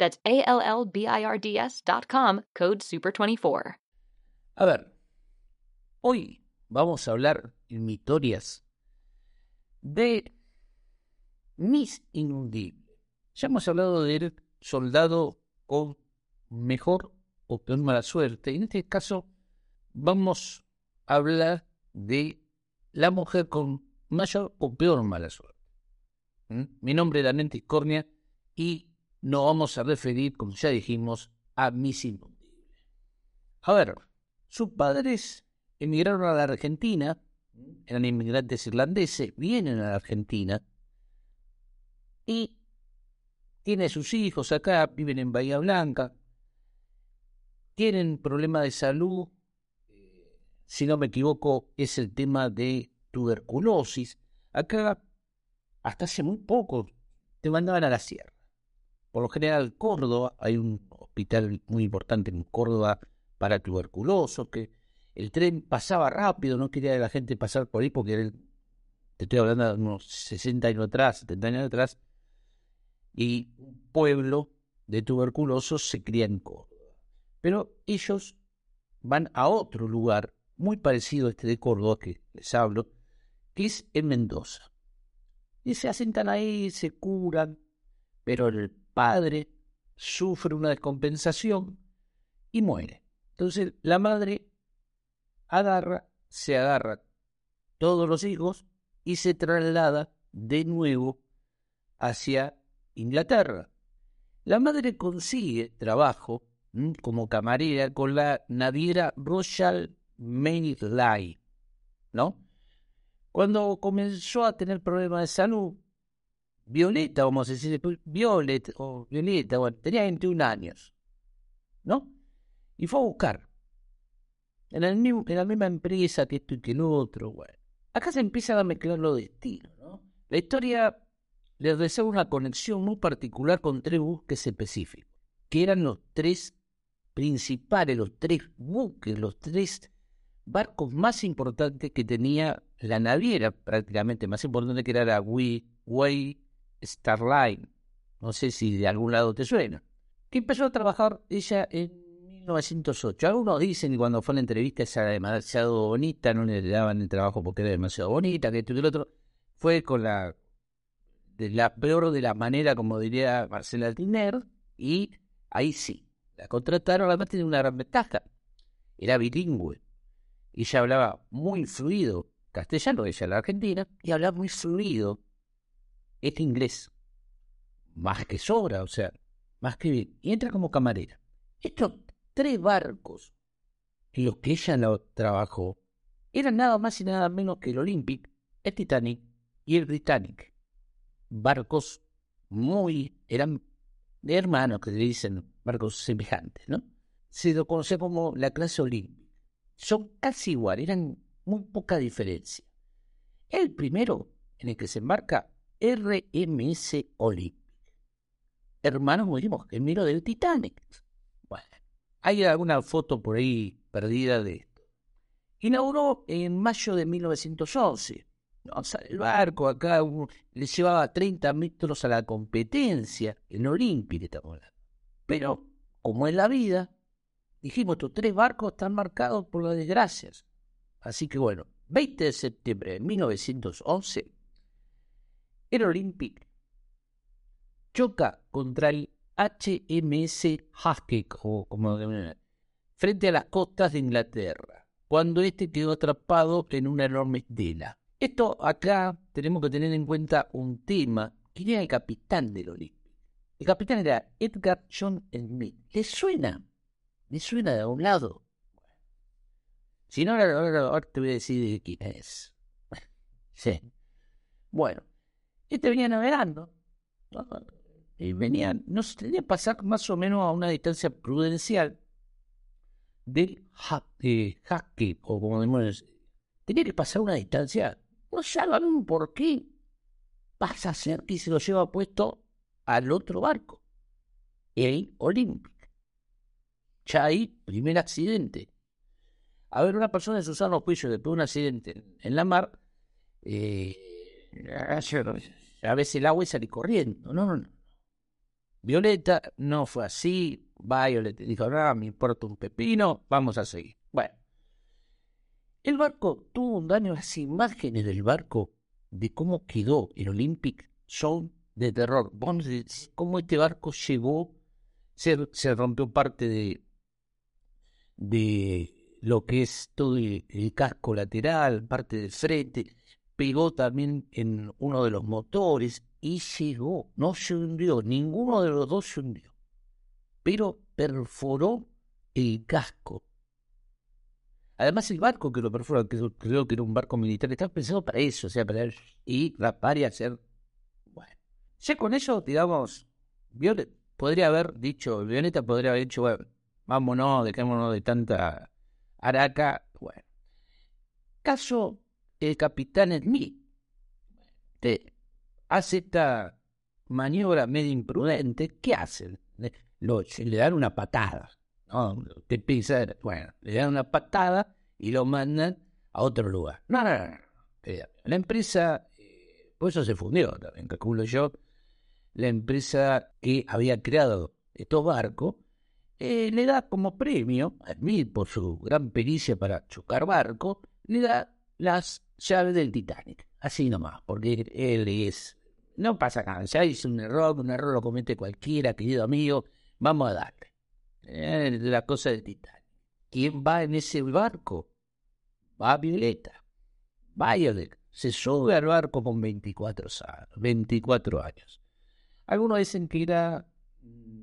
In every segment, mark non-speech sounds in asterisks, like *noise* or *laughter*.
That's A-L-L-B-I-R-D-S dot com, code SUPER24. A ver, hoy vamos a hablar en historias de Miss Inundible. Ya hemos hablado del soldado con mejor o peor mala suerte. En este caso vamos a hablar de la mujer con mayor o peor mala suerte. ¿Mm? Mi nombre es Danente Cornia y nos vamos a referir, como ya dijimos, a Miss Inundible. A ver, sus padres emigraron a la Argentina, eran inmigrantes irlandeses, vienen a la Argentina y tiene sus hijos acá, viven en Bahía Blanca, tienen problemas de salud, si no me equivoco, es el tema de tuberculosis. Acá, hasta hace muy poco, te mandaban a la sierra por lo general Córdoba, hay un hospital muy importante en Córdoba para tuberculosos, que el tren pasaba rápido, no quería la gente pasar por ahí porque te estoy hablando de unos 60 años atrás, 70 años atrás, y un pueblo de tuberculosos se cría en Córdoba. Pero ellos van a otro lugar muy parecido a este de Córdoba que les hablo, que es en Mendoza. Y se asentan ahí, se curan, pero el padre sufre una descompensación y muere. Entonces la madre agarra, se agarra todos los hijos y se traslada de nuevo hacia Inglaterra. La madre consigue trabajo como camarera con la naviera Royal Mail Line, ¿no? Cuando comenzó a tener problemas de salud, Violeta, vamos a decir, Violet o Violeta, bueno, tenía 21 años, ¿no? Y fue a buscar. En, la misma empresa que esto y que el otro, bueno. Acá se empiezan a mezclar los destinos, ¿no? La historia les desea una conexión muy particular con tres buques específicos, que eran los tres principales, los tres buques, los tres barcos más importantes que tenía la naviera, prácticamente más importante que era la Way, Starline, no sé si de algún lado te suena, que empezó a trabajar ella en 1908. Algunos dicen que cuando fue a la entrevista ella era demasiado bonita, no le daban el trabajo porque era demasiado bonita, que esto y el otro. Fue con la, peor de la manera, como diría Marcela Tiner, y ahí sí, la contrataron, además tiene una gran ventaja, era bilingüe. Ella hablaba muy fluido castellano, ella la argentina, y hablaba muy fluido este inglés. Más que sobra, o sea, más que bien. Y entra como camarera. Estos tres barcos en los que ella lo trabajó eran nada más y nada menos que el Olympic, el Titanic y el Britannic. Barcos muy, eran de hermanos que le dicen barcos semejantes, ¿no? Se lo conoce como la clase Olympic. Son casi igual, eran muy poca diferencia. El primero en el que se embarca RMS Olympic. Hermanos, muy gemelo del Titanic. Bueno, hay alguna foto por ahí perdida de esto. Inauguró en mayo de 1911. O sea, el barco acá le llevaba 30 metros a la competencia, en Olympic estamos hablando. Pero, como es la vida, dijimos, estos tres barcos están marcados por las desgracias. Así que bueno, 20 de septiembre de 1911 el Olympic choca contra el HMS Husky, o como frente a las costas de Inglaterra, cuando éste quedó atrapado en una enorme estela. Esto acá tenemos que tener en cuenta un tema. ¿Quién era el capitán del Olympic? El capitán era Edgar John Smith. ¿Le suena? ¿Le suena de un lado? Si no, ahora, te voy a decir quién es. *laughs* Sí. Bueno, este venía navegando. Y venía, no se tenía que pasar más o menos a una distancia prudencial del jaque, o como decimos, tenía que pasar una distancia no saben por qué pasa a ser que se lo lleva puesto al otro barco, el Olympic. Ya ahí, primer accidente. A ver, una persona en su sano juicio después de un accidente en la mar, eh, a veces el agua y sale corriendo. No, no, no. Violeta no fue así. Violet dijo, no, me importa un pepino, vamos a seguir. Bueno, el barco tuvo un daño. Las imágenes del barco, de cómo quedó el Olympic, son de terror. Vamos a decir, cómo este barco llegó, se, se rompió parte de, de lo que es todo el, casco lateral, parte del frente, pegó también en uno de los motores y llegó, no se hundió, ninguno de los dos se hundió, pero perforó el casco Además, el barco que lo perfora, que creo que era un barco militar, estaba pensado para eso, o sea, para ir, rapar y hacer. Bueno, ya con eso, digamos, Violeta podría haber dicho, Violeta podría haber dicho, bueno, vámonos, dejémonos de tanta araca. Bueno, caso el capitán Smith te hace esta maniobra medio imprudente, ¿qué hacen? Le, dan una patada. ¿no? Te bueno, le dan una patada y lo mandan a otro lugar. No, no, no. Eh, la empresa, eh, por eso se fundió también, calculo yo, la empresa que había creado estos barcos, eh, le da como premio, a Smith por su gran pericia para chocar barcos, le da las llaves del Titanic. Así nomás, porque él es... No pasa nada, ya hizo un error, un error lo comete cualquiera, querido amigo, vamos a darle. Eh, la cosa del Titanic. ¿Quién va en ese barco? Va Violeta. Violet. Se sube al barco con 24 años. 24 años. Algunos dicen que era... Mm,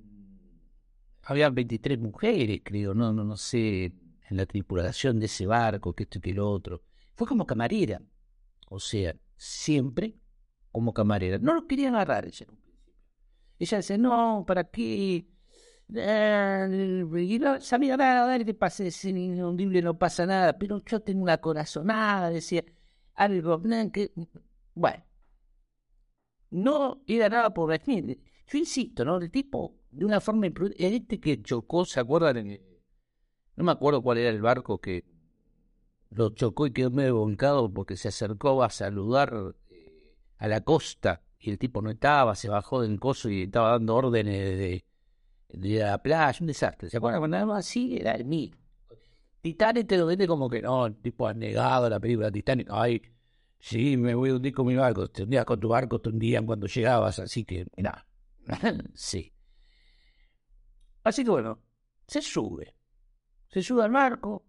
había 23 mujeres, creo, no, no, no sé, en la tripulación de ese barco, que esto y que lo otro. Fue como camarera. O sea, siempre como camarera. No lo quería agarrar ella en un principio. Ella dice, no, ¿para qué? Eh, y no sabía nada, dale, te pase, es inundible, no pasa nada, pero yo tengo una corazonada, decía, algo, que, bueno, no era nada por definir. Yo insisto, ¿no? El tipo, de una forma imprudente, este que chocó, ¿se acuerdan? No me acuerdo cuál era el barco que lo chocó y quedó medio volcado porque se acercó a saludar eh, a la costa y el tipo no estaba, se bajó del coso y estaba dando órdenes de la playa, un desastre. ¿Se acuerdan? Cuando así era el mío. Titanic te lo vende como que no, el tipo ha negado la película Titanic. Ay, sí, me voy a hundir con mi barco. Te hundías con tu barco, te hundían cuando llegabas, así que, mira, *laughs* sí. Así que bueno, se sube. Se sube al barco.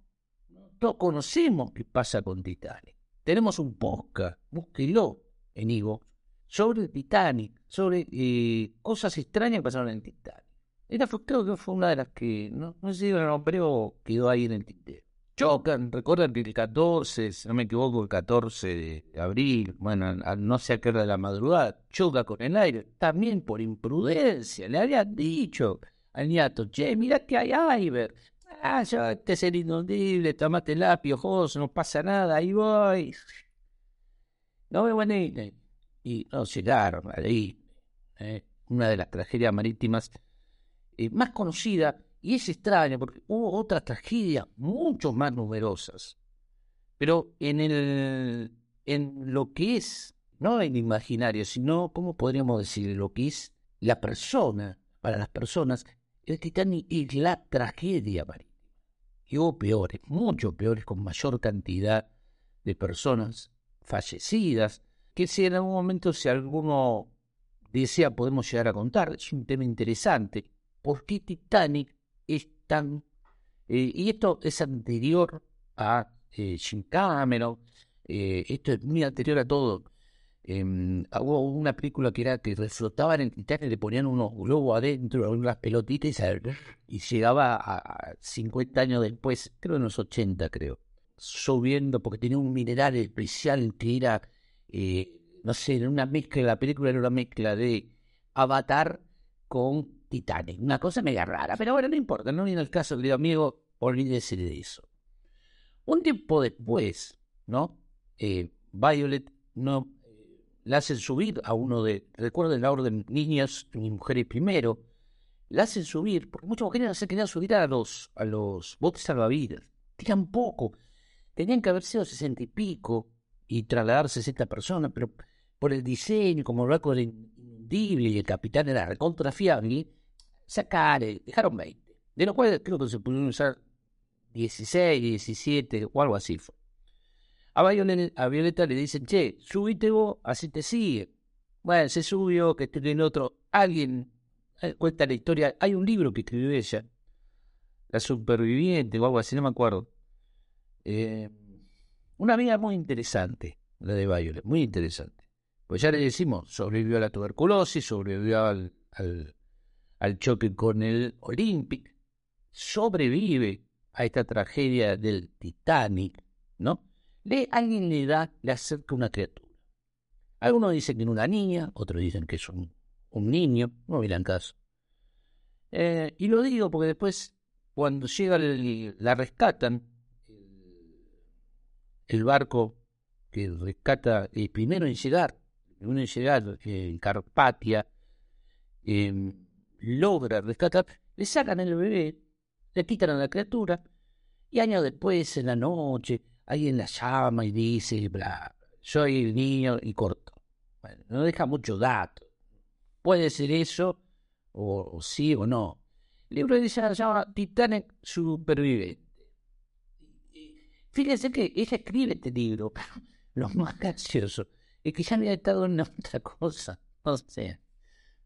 No conocemos qué pasa con Titanic. Tenemos un podcast, búsquelo en Ivo, sobre Titanic, sobre eh, cosas extrañas que pasaron en Titanic. Esta fue, creo que fue una de las que, no, sé si lo nombré o quedó ahí en el tintero. Chocan, recuerdan que el 14, si no me equivoco, el 14 de abril, bueno, no sé a qué hora de la madrugada, choca con el aire, también por imprudencia, le habían dicho al niato, che, mira que hay Iber, ah, ya este es el inundible, tomate el piojoso, no pasa nada, ahí voy. No veo en Y no llegaron ahí, eh, una de las tragedias marítimas eh, más conocida, y es extraña porque hubo otras tragedias mucho más numerosas. Pero en el en lo que es, no el imaginario, sino, ¿cómo podríamos decir? Lo que es la persona, para las personas, el Titanic es la tragedia marítima. Y hubo peores, mucho peores, con mayor cantidad de personas fallecidas, que si en algún momento, si alguno desea, podemos llegar a contar. Es un tema interesante. ¿Por qué Titanic es tan Eh, y esto es anterior a eh, Jim Cameron, eh, esto es muy anterior a todo. Em, hubo una película que era que reflotaban en Titanic y le ponían unos globos adentro, unas pelotitas y, llegaba a, 50 años después, creo en los 80, creo, subiendo porque tenía un mineral especial que era, eh, no sé, una mezcla, la película era una mezcla de Avatar con Titanic, una cosa mega rara, pero bueno, no importa, no viene el caso, querido amigo, olvídese de eso. Un tiempo después, ¿no? Eh, Violet no la hacen subir a uno de, recuerden la orden niñas y mujeres primero, la hacen subir, porque muchas mujeres se querían subir a los, a los botes salvavidas, tiran poco, tenían que haber sido sesenta y pico y trasladar 60 personas, pero por el diseño, como el barco era inundible y el capitán era recontrafiable, sacaron, dejaron 20, de los cuales creo que se pudieron usar 16, 17 o algo así. A, Violeta le dicen, che, subite vos, así te sigue. Bueno, se subió, que esté en otro. Alguien eh, cuenta la historia. Hay un libro que escribió ella, La Superviviente o algo así, no me acuerdo. Eh, una amiga muy interesante, la de Violet, muy interesante. Pues ya le decimos, sobrevivió a la tuberculosis, sobrevivió al, al choque con el Olympic, sobrevive a esta tragedia del Titanic, ¿no? Le, alguien le da, le acerca una criatura. Algunos dicen que es una niña, otros dicen que es un, niño, no miran caso. Eh, y lo digo porque después, cuando llega, la rescatan, el, barco que rescata, el primero en llegar, primero en llegar, en Carpatia, em, logra rescatar, le sacan el bebé, le quitan a la criatura, y años después, en la noche, alguien la llama y dice, bla, soy el niño y corto. Bueno, no deja mucho dato. Puede ser eso, o, sí o no. El libro de ella se llama Titanic Superviviente. Fíjense que ella escribe este libro, *laughs* pero lo más gracioso es que ya había estado en otra *laughs* cosa. No sé.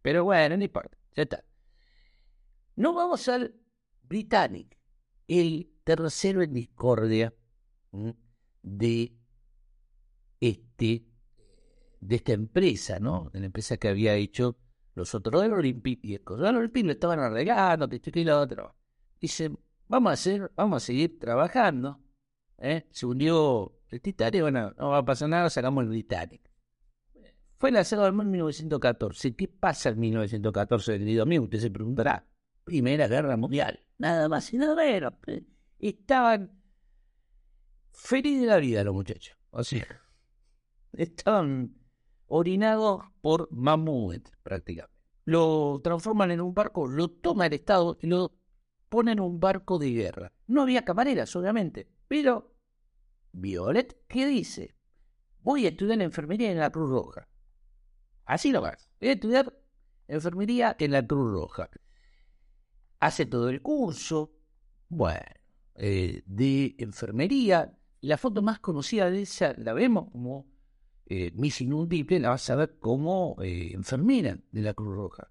Pero bueno, no importa. Ya está. No vamos al Britannic, el tercero en discordia de este de esta empresa, ¿no? De la empresa que había hecho los otros del Olympic y el Los Olympic lo estaban arreglando, que esto y lo otro. Dicen, vamos a hacer, vamos a seguir trabajando. ¿eh? Se hundió el Titanic, bueno, no va a pasar nada, sacamos el Titanic. Fue lanzado en 1914. ¿Qué pasa en 1914, querido amigo? Usted se preguntará. Primera Guerra Mundial. Nada más y nada menos. Estaban feliz de la vida los muchachos. O sea, estaban orinados por mamut prácticamente. Lo transforman en un barco, lo toma el Estado y lo pone en un barco de guerra. No había camareras, obviamente, pero Violet, ¿qué dice? Voy a estudiar enfermería en la Cruz Roja. Así lo vas. Voy a estudiar enfermería en la Cruz Roja. Hace todo el curso, bueno, eh, de enfermería, la foto más conocida de ella la vemos como eh, Miss Inundible, la vas a ver como eh, enfermera de la Cruz Roja.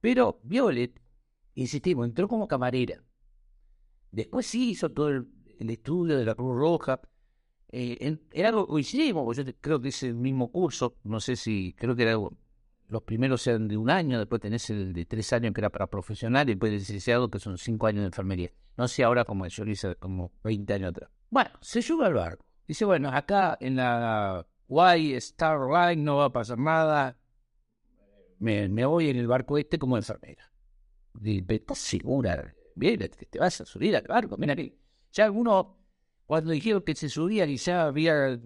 Pero Violet, insistimos, entró como camarera. Después sí hizo todo el, estudio de la Cruz Roja. Eh, era algo coincidimos, yo creo que es el mismo curso, no sé si, creo que era los primeros eran de un año, después tenés el de tres años que era para profesional y después de licenciado que son cinco años de enfermería. No sé ahora como yo lo hice como 20 años atrás. Bueno, se sube al barco. Dice, bueno, acá en la Y Star Line no va a pasar nada. Me, voy en el barco este como enfermera. Dice, ¿estás segura? Bien, que te vas a subir al barco. Mira que ya algunos, cuando dijeron que se subían y ya había...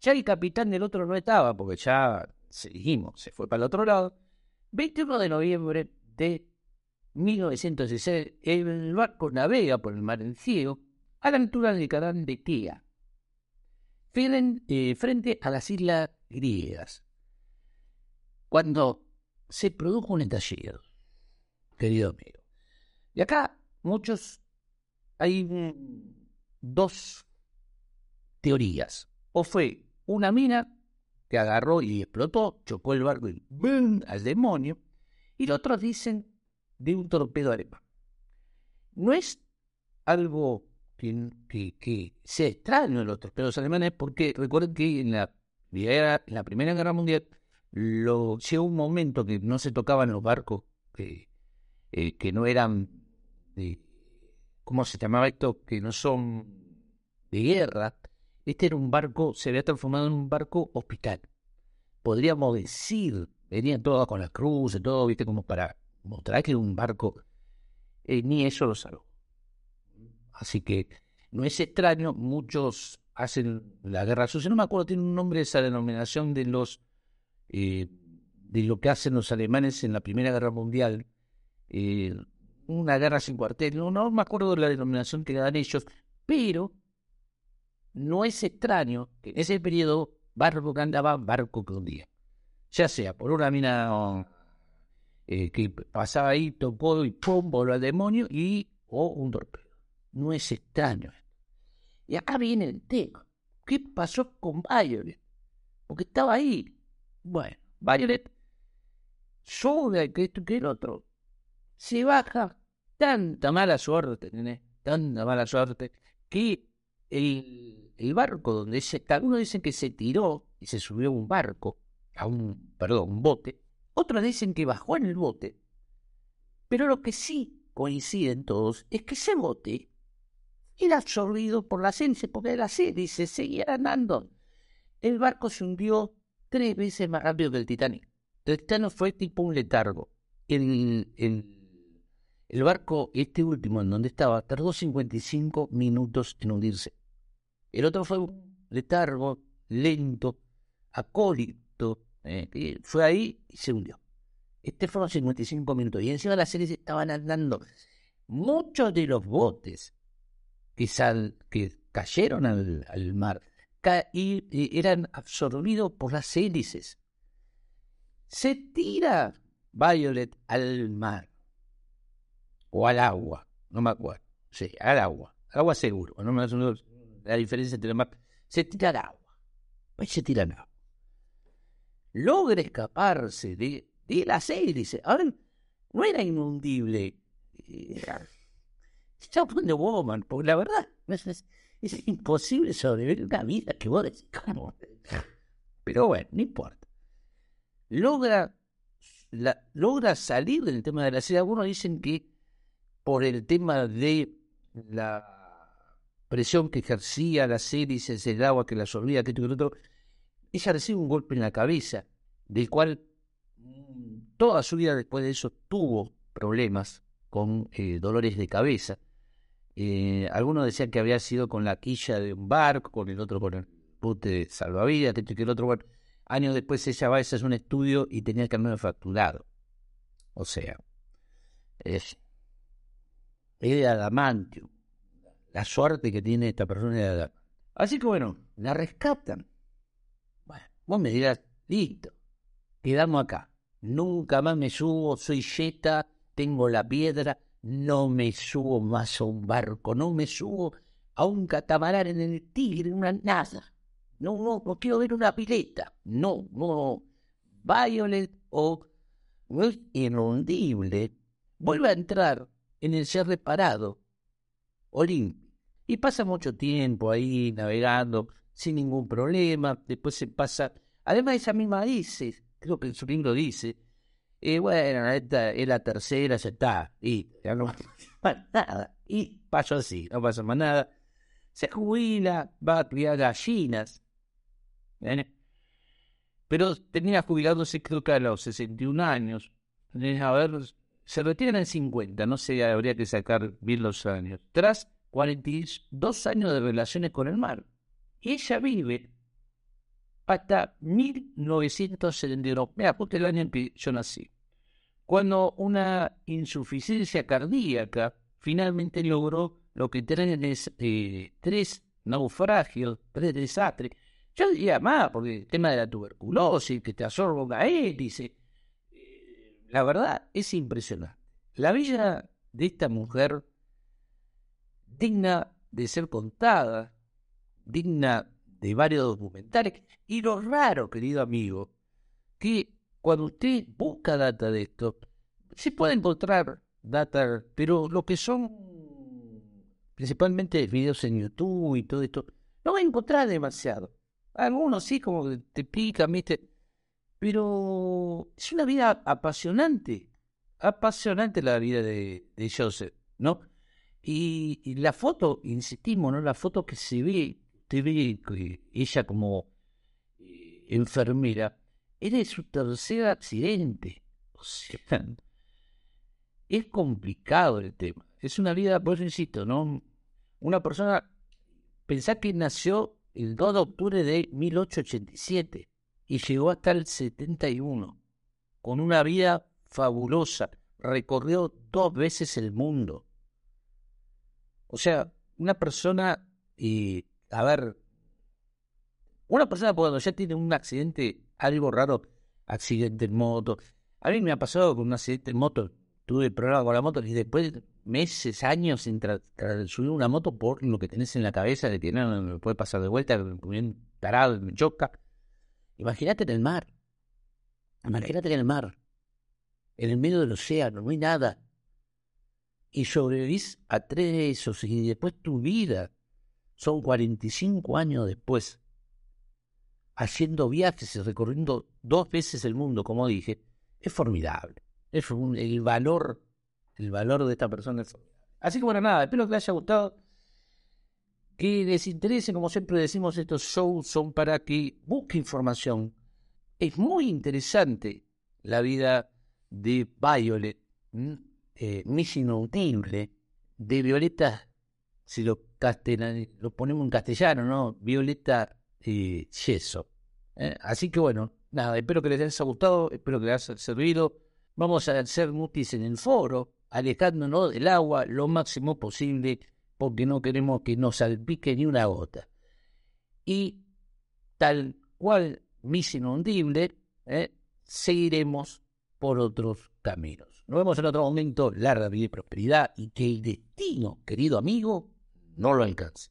Ya el capitán del otro no estaba, porque ya se dijimos, se fue para el otro lado. 21 de noviembre de 1916, el barco navega por el mar en ciego a la altura del canal de Tía, eh, frente a las islas griegas, cuando se produjo un estallido, querido amigo. Y acá muchos, hay dos teorías. O fue una mina que agarró y explotó, chocó el barco y ¡bum! al demonio. Y los otros dicen de un torpedo alemán. No es algo que, que, sea extraño en los torpedos alemanes, porque recuerden que en la, Primera Guerra Mundial llegó un momento que no se tocaban los barcos que, eh, que no eran de, ¿cómo se llamaba esto? Que no son de guerra. Este era un barco, se había transformado en un barco hospital. Podríamos decir, venían todos con las cruces, todo, viste, como para mostrar que era un barco. Eh, ni eso lo salvó. Así que no es extraño, muchos hacen la guerra sucia. No me acuerdo, tiene un nombre esa denominación de los eh, de lo que hacen los alemanes en la Primera Guerra Mundial. Eh, una guerra sin cuartel. No, no me acuerdo de la denominación que dan ellos, pero no es extraño que en ese periodo barco andaba, barco que hundía. Ya sea por una mina eh, que pasaba ahí, tocó y pum, voló al demonio y o un torpedo. No es extraño. Y acá viene el tema. ¿Qué pasó con Violet? Porque estaba ahí. Bueno, Violet sube que esto que el otro. Se baja. Tanta mala suerte, ¿tenés? Tanta mala suerte. Que el, barco donde se. Algunos dicen que se tiró y se subió a un barco. A un. Perdón, un bote. Otros dicen que bajó en el bote. Pero lo que sí coinciden todos es que ese bote era absorbido por la hélices, porque la hélice seguía andando. El barco se hundió tres veces más rápido que el Titanic. El Titanic fue tipo un letargo. El, el, el barco, este último en donde estaba, tardó 55 minutos en hundirse. El otro fue un letargo, lento, acólito. Eh, fue ahí y se hundió. Este fueron 55 minutos. Y encima las series estaban andando. Muchos de los botes que, que cayeron al, mar y, eran absorbidos por las hélices. Se tira Violet al mar o al agua, no me acuerdo. Sí, al agua, agua seguro. No me la diferencia entre el mar. Se tira al agua, pues se tira al agua. Logra escaparse de, de las hélices. Ahora, no era inundible. Stop Wonder Woman, porque la verdad es, imposible sobrevivir una vida que vos decís, ¿cómo? Pero bueno, no importa. Logra, logra salir del tema de la serie. Algunos dicen que por el tema de la presión que ejercía la serie, el agua que la absorbía, que todo, ella recibe un golpe en la cabeza, del cual mm, toda su vida después de eso tuvo problemas con eh, dolores de cabeza. Eh, algunos decían que había sido con la quilla de un barco, con el otro con el pute de salvavidas, que el otro, años después ella va a hacer un estudio y tenía que haberme fracturado. O sea, es de adamantium. La suerte que tiene esta persona de adamantium. Así que bueno, la rescatan. Bueno, vos me dirás, listo, quedamos acá. Nunca más me subo, soy yeta, tengo la piedra, no me subo más a un barco, no me subo a un catamarán en el tigre, una nada. No, no, no quiero ver una pileta. No, no. Violet o inundible vuelve a entrar en el ser reparado, Olimpia. Y pasa mucho tiempo ahí navegando sin ningún problema. Después se pasa. Además, esa misma dice, creo que el su libro dice, y bueno, esta es la tercera, ya está. Y ya no *laughs* pasa nada. Y pasó así, no pasa más nada. Se jubila, va a criar gallinas. Pero tenía jubilándose creo que a los 61 años. A ver, se retiran en 50, no sé, habría que sacar bien los años. Tras 42 años de relaciones con el mar. Ella vive hasta 1971. Mira, justo el año en que yo nací. Cuando una insuficiencia cardíaca finalmente logró lo que tienen es eh, tres naufragios, tres desastres. Yo diría más, porque el tema de la tuberculosis, que te absorba una hélice. La verdad es impresionante. La vida de esta mujer, digna de ser contada, digna de varios documentales. Y lo raro, querido amigo, que cuando usted busca data de esto, se puede encontrar data, pero lo que son principalmente videos en YouTube y todo esto, no va a encontrar demasiado. Algunos sí, como te pican, ¿viste? Pero es una vida apasionante. Apasionante la vida de, Joseph, ¿no? Y, la foto, insistimos, ¿no? La foto que se ve, te ve ella como eh, enfermera, era su tercer accidente. O sea, *laughs* es complicado el tema. Es una vida, por eso insisto, ¿no? Una persona, pensá que nació el 2 de octubre de 1887 y llegó hasta el 71, con una vida fabulosa. Recorrió dos veces el mundo. O sea, una persona, y a ver, una persona cuando ya tiene un accidente, algo raro, accidente en moto. A mí me ha pasado con un accidente en moto, tuve problema con la moto y después meses, años sin subir una moto por lo que tenés en la cabeza de que no, me puede pasar de vuelta, me parado, me choca. Imagínate en el mar. Imagínate en el mar. En el medio del océano, no hay nada. Y sobrevivís a tres de esos y después tu vida son 45 años después, haciendo viajes y recorriendo dos veces el mundo, como dije, es formidable. Es el valor el valor de esta persona es Así que bueno, nada, espero que les haya gustado. Que les interese, como siempre decimos, estos shows son para que busque información. Es muy interesante la vida de Violet, eh, Inaudible, de Violeta, si lo, ponemos en castellano, ¿no? Violeta eh, Yeso. ¿eh? Así que bueno, nada, espero que les haya gustado, espero que les haya servido. Vamos a hacer mutis en el foro, alejándonos del agua lo máximo posible porque no queremos que nos salpique ni una gota. Y tal cual mis inundible, ¿eh? seguiremos por otros caminos. Nos vemos en otro momento, larga vida y prosperidad y que el destino, querido amigo, no lo alcance.